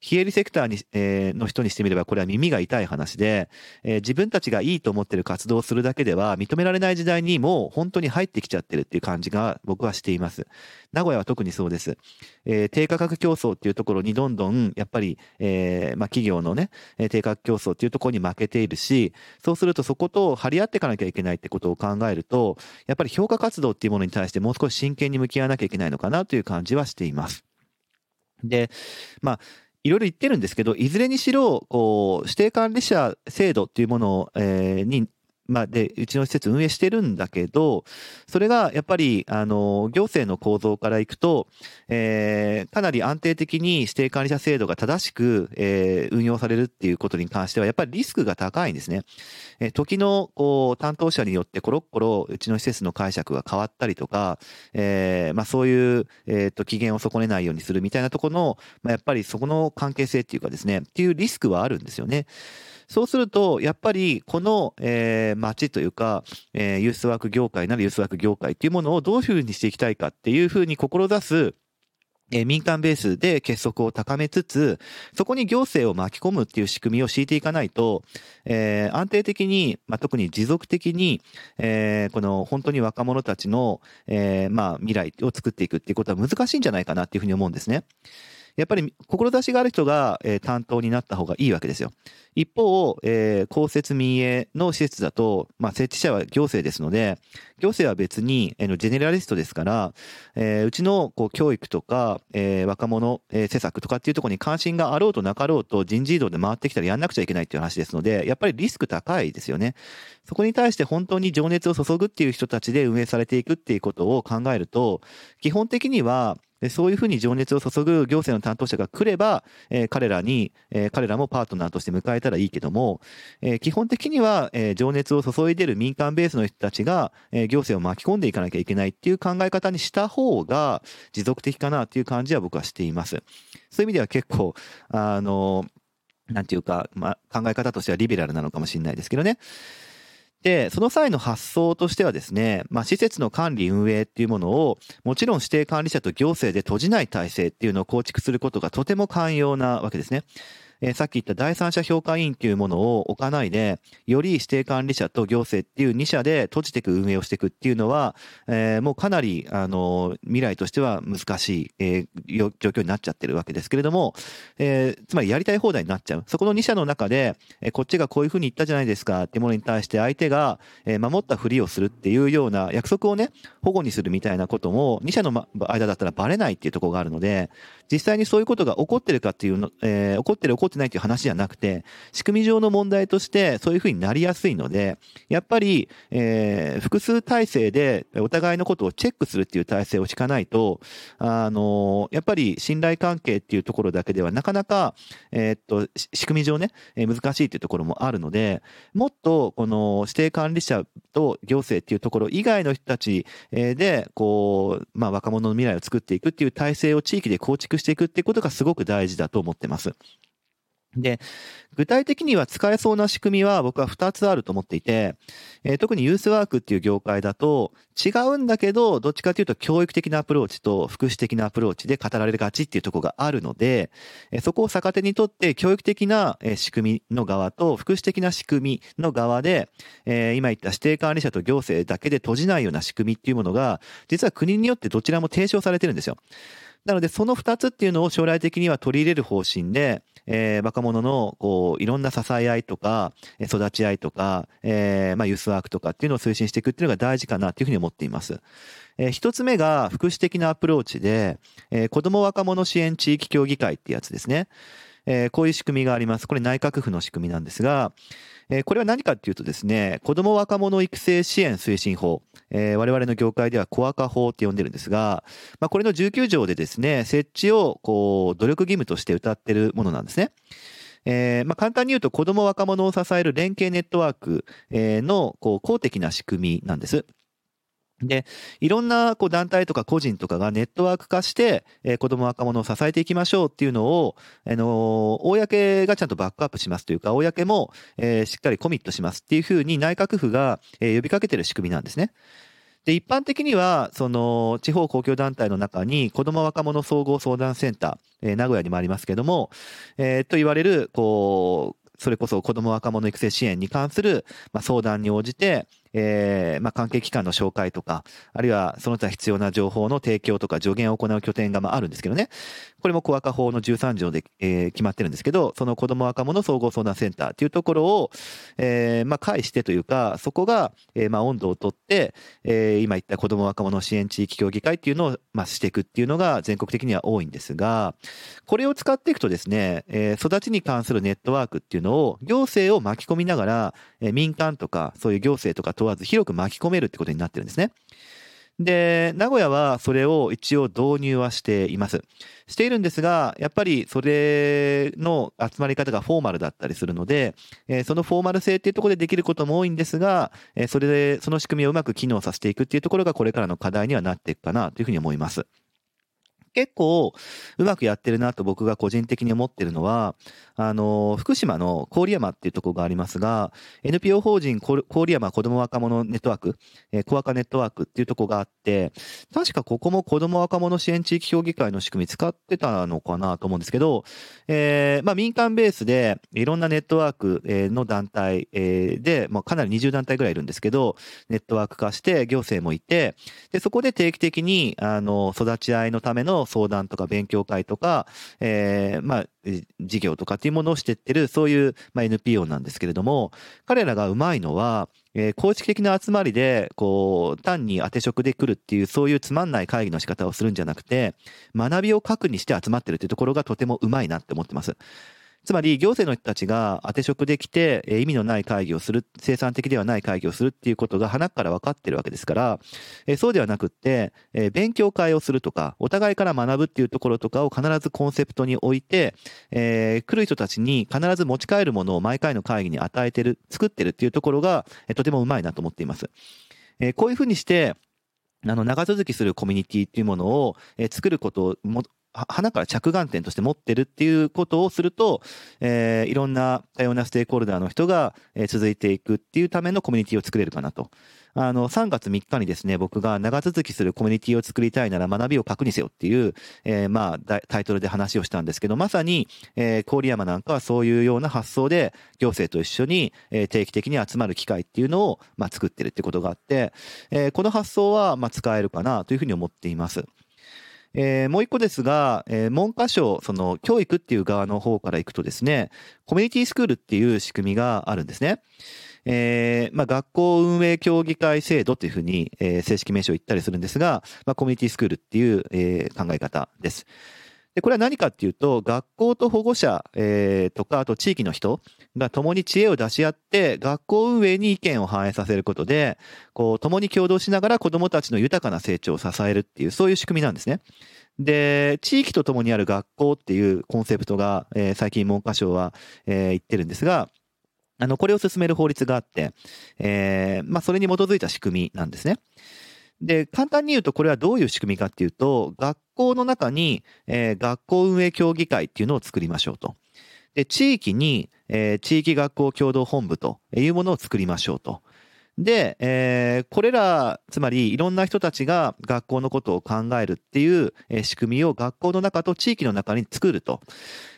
非営利セクターに、えー、の人にしてみればこれは耳が痛い話で、えー、自分たちがいいと思ってる活動をするだけでは認められない時代にもう本当に入ってきちゃってるっていう感じが僕はしています。名古屋は特にそうです。えー、低価格競争っていうところにどんどんやっぱり、えー、まあ企業のね、低価格競争っていうところに負けているし、そうするとそこと張り合っていかなきゃいけないってことを考えると、やっぱり評価活動っていうものに対してもう少し真剣に向き合わなきゃいけないのかなという感じはしています。で、まあ、いろいろ言ってるんですけど、いずれにしろ、こう、指定管理者制度っていうものを、えー、にまあ、で、うちの施設運営してるんだけど、それがやっぱり、あの、行政の構造からいくと、えー、かなり安定的に指定管理者制度が正しく、えー、運用されるっていうことに関しては、やっぱりリスクが高いんですね。えー、時の、こう、担当者によってコロッコロ、うちの施設の解釈が変わったりとか、えー、まあ、そういう、えっ、ー、と、機嫌を損ねないようにするみたいなところの、まあ、やっぱりそこの関係性っていうかですね、っていうリスクはあるんですよね。そうすると、やっぱりこの、えー、街というか、えー、ユースワーク業界なるユースワーク業界っていうものをどういうふうにしていきたいかっていうふうに志すえ民間ベースで結束を高めつつ、そこに行政を巻き込むっていう仕組みを敷いていかないと、えー、安定的に、まあ、特に持続的に、えー、この本当に若者たちの、えー、まあ、未来を作っていくっていうことは難しいんじゃないかなっていうふうに思うんですね。やっぱり志がある人が、えー、担当になった方がいいわけですよ。一方、えー、公設民営の施設だと、まあ、設置者は行政ですので、行政は別に、えー、ジェネラリストですから、えー、うちのこう教育とか、えー、若者、えー、施策とかっていうところに関心があろうとなかろうと人事異動で回ってきたらやんなくちゃいけないっていう話ですので、やっぱりリスク高いですよね。そこに対して本当に情熱を注ぐっていう人たちで運営されていくっていうことを考えると、基本的には、そういうふうに情熱を注ぐ行政の担当者が来れば、えー、彼らに、えー、彼らもパートナーとして迎えたらいいけども、えー、基本的には、えー、情熱を注いでる民間ベースの人たちが、えー、行政を巻き込んでいかなきゃいけないっていう考え方にした方が持続的かなっていう感じは僕はしています。そういう意味では結構、あの、なんていうか、まあ、考え方としてはリベラルなのかもしれないですけどね。で、その際の発想としてはですね、まあ、施設の管理運営っていうものを、もちろん指定管理者と行政で閉じない体制っていうのを構築することがとても寛容なわけですね。えー、さっき言った第三者評価委員っていうものを置かないで、より指定管理者と行政っていう2社で閉じていく運営をしていくっていうのは、えー、もうかなり、あの、未来としては難しい、えー、状況になっちゃってるわけですけれども、えー、つまりやりたい放題になっちゃう。そこの2社の中で、えー、こっちがこういうふうに言ったじゃないですかってものに対して相手が、えー、守ったふりをするっていうような約束をね、保護にするみたいなことも2社の間だったらバレないっていうところがあるので、実際にそういうことが起こってるかっていうの、えー、起こってる起こってないっていう話じゃなくて、仕組み上の問題としてそういうふうになりやすいので、やっぱり、えー、複数体制でお互いのことをチェックするっていう体制を敷かないと、あの、やっぱり信頼関係っていうところだけではなかなか、えー、っと、仕組み上ね、難しいっていうところもあるので、もっとこの指定管理者と行政っていうところ以外の人たちで、こう、まあ若者の未来を作っていくっていう体制を地域で構築していくっていうことがすごく大事だと思ってます。で、具体的には使えそうな仕組みは僕は2つあると思っていて、えー、特にユースワークっていう業界だと違うんだけど、どっちかというと教育的なアプローチと福祉的なアプローチで語られがちっていうとこがあるので、えー、そこを逆手にとって教育的な仕組みの側と福祉的な仕組みの側で、えー、今言った指定管理者と行政だけで閉じないような仕組みっていうものが、実は国によってどちらも提唱されてるんですよ。なので、その2つっていうのを将来的には取り入れる方針で、えー、若者の、こう、いろんな支え合いとか、育ち合いとか、えー、まあ、ユースワークとかっていうのを推進していくっていうのが大事かなっていうふうに思っています。えー、一つ目が福祉的なアプローチで、えー、子供若者支援地域協議会ってやつですね。えー、こういう仕組みがあります。これ内閣府の仕組みなんですが、えー、これは何かっていうとですね、子供若者育成支援推進法、えー、我々の業界ではコアカ法って呼んでるんですが、まあ、これの19条でですね、設置をこう努力義務として謳ってるものなんですね。えーまあ、簡単に言うと子供若者を支える連携ネットワークのこう公的な仕組みなんです。で、いろんなこう団体とか個人とかがネットワーク化して、えー、子供若者を支えていきましょうっていうのを、あの、公がちゃんとバックアップしますというか、公も、えー、しっかりコミットしますっていうふうに内閣府が、え、呼びかけてる仕組みなんですね。で、一般的には、その、地方公共団体の中に、子供若者総合相談センター、えー、名古屋にもありますけども、えー、と言われる、こう、それこそ子供若者育成支援に関する、まあ、相談に応じて、えー、まあ、関係機関の紹介とか、あるいはその他必要な情報の提供とか助言を行う拠点がまああるんですけどね。これも小赤法の13条で、えー、決まってるんですけど、その子供若者総合相談センターっていうところを、えー、まあ、介してというか、そこが、えー、まあ、温度をとって、えー、今言った子供若者支援地域協議会っていうのを、まあ、していくっていうのが全国的には多いんですが、これを使っていくとですね、えー、育ちに関するネットワークっていうのを、行政を巻き込みながら、えー、民間とか、そういう行政とか問わず広く巻き込めるってことになってるんですね。で、名古屋はそれを一応導入はしています。しているんですが、やっぱりそれの集まり方がフォーマルだったりするので、えー、そのフォーマル性っていうところでできることも多いんですが、えー、それで、その仕組みをうまく機能させていくっていうところがこれからの課題にはなっていくかなというふうに思います。結構うまくやってるなと僕が個人的に思ってるのは、あの、福島の郡山っていうところがありますが、NPO 法人郡山子ども若者ネットワーク、えー、コアカネットワークっていうところがあって、確かここも子ども若者支援地域協議会の仕組み使ってたのかなと思うんですけど、えー、まあ民間ベースでいろんなネットワークの団体で、まあかなり20団体ぐらいいるんですけど、ネットワーク化して行政もいて、で、そこで定期的に、あの、育ち合いのための相談とか勉強会とか、えー、まあ、事業とかっていうものをしてってる、そういう、まあ、NPO なんですけれども、彼らがうまいのは、えー、公式的な集まりで、こう、単に当て職で来るっていう、そういうつまんない会議の仕方をするんじゃなくて、学びを核にして集まってるっていうところがとてもうまいなって思ってます。つまり行政の人たちが当て職できて、え意味のない会議をする、生産的ではない会議をするっていうことが鼻から分かってるわけですから、えそうではなくって、え勉強会をするとか、お互いから学ぶっていうところとかを必ずコンセプトに置いて、えー、来る人たちに必ず持ち帰るものを毎回の会議に与えてる、作ってるっていうところが、えとてもうまいなと思っています。えこういうふうにして、あの、長続きするコミュニティっていうものを、え作ることを、花から着眼点として持ってるっていうことをすると、えー、いろんな多様なステークホルダーの人が、えー、続いていくっていうためのコミュニティを作れるかなと。あの、3月3日にですね、僕が長続きするコミュニティを作りたいなら学びを核にせよっていう、えー、まあ、タイトルで話をしたんですけど、まさに、えー、郡山なんかはそういうような発想で、行政と一緒に、えー、定期的に集まる機会っていうのを、まあ、作ってるってことがあって、えー、この発想は、まあ、使えるかなというふうに思っています。えー、もう一個ですが、えー、文科省、その教育っていう側の方からいくとですね、コミュニティスクールっていう仕組みがあるんですね。えー、まあ、学校運営協議会制度というふうに、え、正式名称を言ったりするんですが、まあ、コミュニティスクールっていう、え、考え方です。で、これは何かっていうと、学校と保護者、えー、とか、あと地域の人が共に知恵を出し合って、学校運営に意見を反映させることで、こう、共に共同しながら子供たちの豊かな成長を支えるっていう、そういう仕組みなんですね。で、地域と共にある学校っていうコンセプトが、えー、最近文科省は、えー、言ってるんですが、あの、これを進める法律があって、えー、まあ、それに基づいた仕組みなんですね。で、簡単に言うとこれはどういう仕組みかっていうと、学校の中に、えー、学校運営協議会っていうのを作りましょうと。で、地域に、えー、地域学校共同本部というものを作りましょうと。で、えー、これら、つまりいろんな人たちが学校のことを考えるっていう、え、仕組みを学校の中と地域の中に作ると。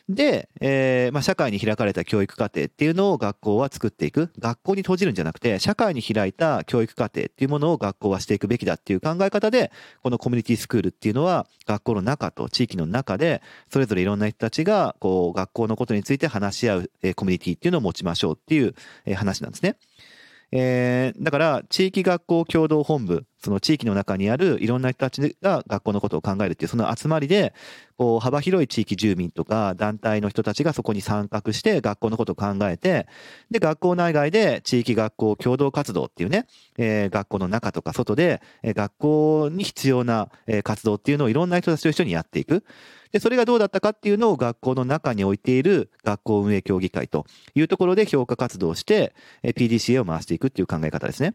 で、えー、まあ、社会に開かれた教育課程っていうのを学校は作っていく。学校に閉じるんじゃなくて、社会に開いた教育課程っていうものを学校はしていくべきだっていう考え方で、このコミュニティスクールっていうのは、学校の中と地域の中で、それぞれいろんな人たちが、こう、学校のことについて話し合う、えー、コミュニティっていうのを持ちましょうっていう、えー、話なんですね。えー、だから、地域学校共同本部、その地域の中にあるいろんな人たちが学校のことを考えるっていう、その集まりで、こう、幅広い地域住民とか団体の人たちがそこに参画して学校のことを考えて、で、学校内外で地域学校共同活動っていうね、えー、学校の中とか外で、学校に必要な、活動っていうのをいろんな人たちと一緒にやっていく。で、それがどうだったかっていうのを学校の中に置いている学校運営協議会というところで評価活動をして、PDCA を回していくっていう考え方ですね。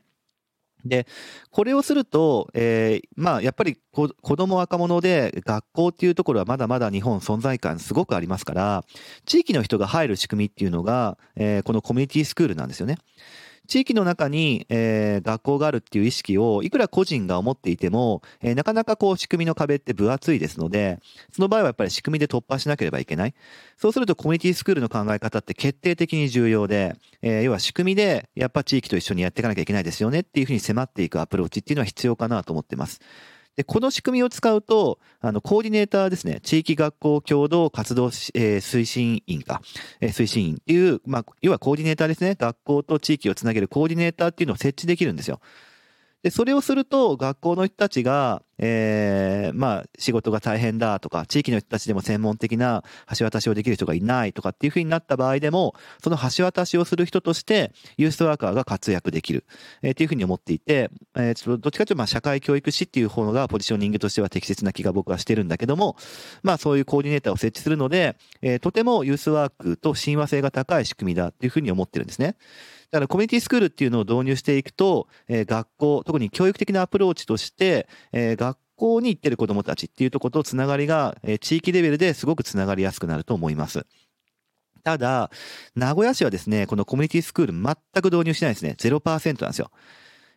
で、これをすると、えー、まあ、やっぱり子供若者で学校っていうところはまだまだ日本存在感すごくありますから、地域の人が入る仕組みっていうのが、えー、このコミュニティスクールなんですよね。地域の中に、えー、学校があるっていう意識をいくら個人が思っていても、えー、なかなかこう仕組みの壁って分厚いですので、その場合はやっぱり仕組みで突破しなければいけない。そうするとコミュニティスクールの考え方って決定的に重要で、えー、要は仕組みでやっぱ地域と一緒にやっていかなきゃいけないですよねっていうふうに迫っていくアプローチっていうのは必要かなと思ってます。で、この仕組みを使うと、あの、コーディネーターですね、地域学校共同活動、えー、推進員か、えー、推進員っていう、まあ、要はコーディネーターですね、学校と地域をつなげるコーディネーターっていうのを設置できるんですよ。で、それをすると、学校の人たちが、えー、まあ、仕事が大変だとか、地域の人たちでも専門的な橋渡しをできる人がいないとかっていうふうになった場合でも、その橋渡しをする人として、ユースワーカーが活躍できる、えー、っていうふうに思っていて、えー、ちょっとどっちかというと、まあ、社会教育士っていう方がポジショニングとしては適切な気が僕はしてるんだけども、まあ、そういうコーディネーターを設置するので、えー、とてもユースワークと親和性が高い仕組みだっていうふうに思ってるんですね。だからコミュニティスクールっていうのを導入していくと、えー、学校、特に教育的なアプローチとして、えー、学校に行ってる子供たちっていうところとつながりが、えー、地域レベルですごくつながりやすくなると思います。ただ、名古屋市はですね、このコミュニティスクール全く導入しないですね。0%なんですよ。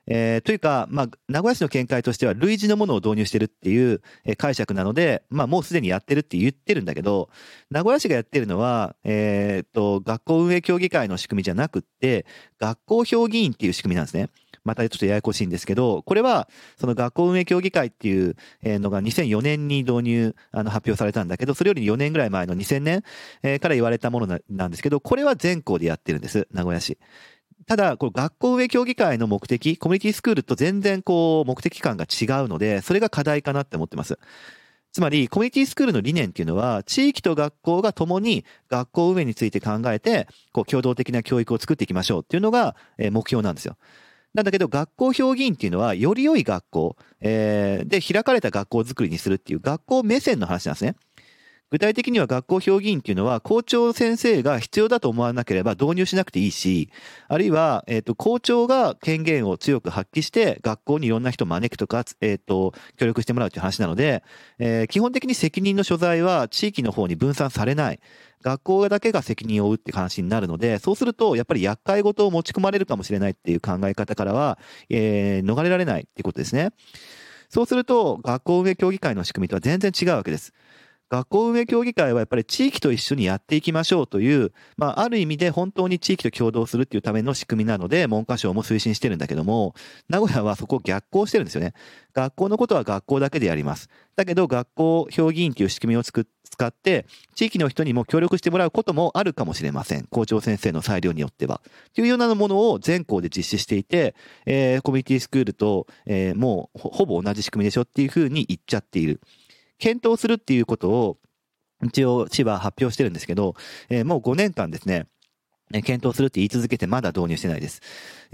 えー、というか、まあ、名古屋市の見解としては類似のものを導入してるっていう解釈なので、まあ、もうすでにやってるって言ってるんだけど、名古屋市がやってるのは、えー、っと、学校運営協議会の仕組みじゃなくって、学校評議員っていう仕組みなんですね。またちょっとややこしいんですけど、これは、その学校運営協議会っていうのが2004年に導入、あの、発表されたんだけど、それより4年ぐらい前の2000年から言われたものなんですけど、これは全校でやってるんです、名古屋市。ただ、こう学校運営協議会の目的、コミュニティスクールと全然こう目的感が違うので、それが課題かなって思ってます。つまり、コミュニティスクールの理念っていうのは、地域と学校が共に学校運営について考えて、こう、共同的な教育を作っていきましょうっていうのが、え目標なんですよ。なんだけど、学校評議員っていうのは、より良い学校、えー、で、開かれた学校づくりにするっていう学校目線の話なんですね。具体的には学校評議員っていうのは校長先生が必要だと思わなければ導入しなくていいし、あるいは、えっ、と、校長が権限を強く発揮して学校にいろんな人を招くとか、えっ、と、協力してもらうという話なので、え基本的に責任の所在は地域の方に分散されない。学校だけが責任を負うって話になるので、そうすると、やっぱり厄介事を持ち込まれるかもしれないっていう考え方からは、えー逃れられないっていうことですね。そうすると、学校運営協議会の仕組みとは全然違うわけです。学校運営協議会はやっぱり地域と一緒にやっていきましょうという、まあ、ある意味で本当に地域と共同するっていうための仕組みなので、文科省も推進してるんだけども、名古屋はそこを逆行してるんですよね。学校のことは学校だけでやります。だけど、学校評議員という仕組みを使って、地域の人にも協力してもらうこともあるかもしれません。校長先生の裁量によっては。というようなものを全校で実施していて、えーコミュニティスクールと、えーもうほほぼ同じ仕組みでしょっていうふうに言っちゃっている。検討するっていうことを、一応市は発表してるんですけど、えーもう5年間ですね、検討するって言い続けてまだ導入してないです。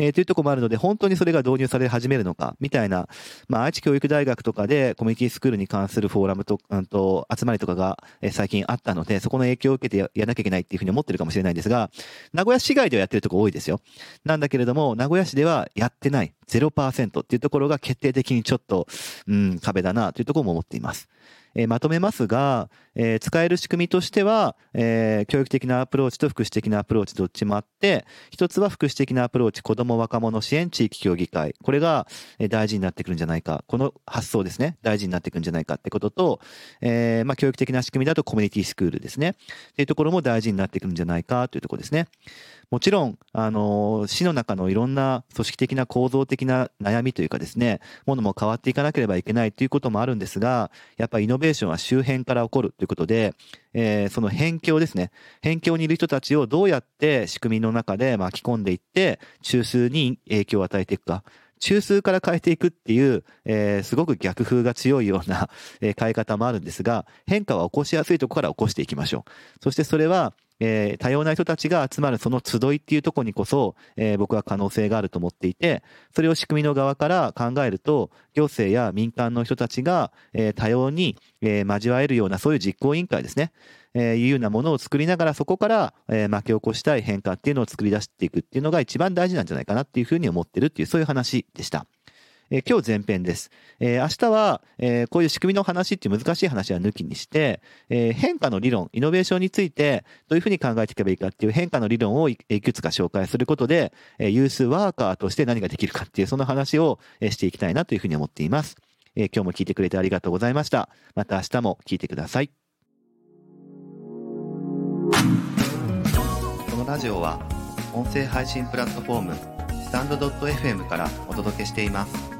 えーというとこもあるので、本当にそれが導入され始めるのか、みたいな、まあ、愛知教育大学とかでコミュニティスクールに関するフォーラムと、うんと、集まりとかが、え最近あったので、そこの影響を受けてややらなきゃいけないっていうふうに思ってるかもしれないんですが、名古屋市外ではやってるとこ多いですよ。なんだけれども、名古屋市ではやってない、0%っていうところが決定的にちょっと、うん、壁だなというところも思っています。えーまとめますが、えー使える仕組みとしては、えー教育的なアプローチと福祉的なアプローチどっちもあって、一つは福祉的なアプローチ、子ども若者支援地域協議会。これが大事になってくるんじゃないか。この発想ですね。大事になってくるんじゃないかってことと、えーまあ、教育的な仕組みだとコミュニティスクールですね。っていうところも大事になってくるんじゃないかというところですね。もちろん、あの、市の中のいろんな組織的な構造的な悩みというかですね、ものも変わっていかなければいけないということもあるんですが、やっぱりイノベーションは周辺から起こるということで、えーその辺境ですね。辺境にいる人たちをどうやって仕組みの中で巻き込んでいって、中枢に影響を与えていくか。中枢から変えていくっていう、えーすごく逆風が強いような、えー変え方もあるんですが、変化は起こしやすいとこから起こしていきましょう。そしてそれは、えー多様な人たちが集まるその集いっていうところにこそ、えー僕は可能性があると思っていて、それを仕組みの側から考えると、行政や民間の人たちが、えー多様に、えー交わえるようなそういう実行委員会ですね。えーいうようなものを作りながらそこから、えー巻き起こしたい変化っていうのを作り出していくっていうのが一番大事なんじゃないかなっていうふうに思ってるっていうそういう話でした。え今日前編です。え明日は、えこういう仕組みの話っていう難しい話は抜きにして、え変化の理論、イノベーションについてどういうふうに考えていけばいいかっていう変化の理論をいくつか紹介することで、えユースワーカーとして何ができるかっていうその話をえしていきたいなというふうに思っています。え今日も聞いてくれてありがとうございました。また明日も聞いてください。このラジオは音声配信プラットフォームスタンド .fm からお届けしています。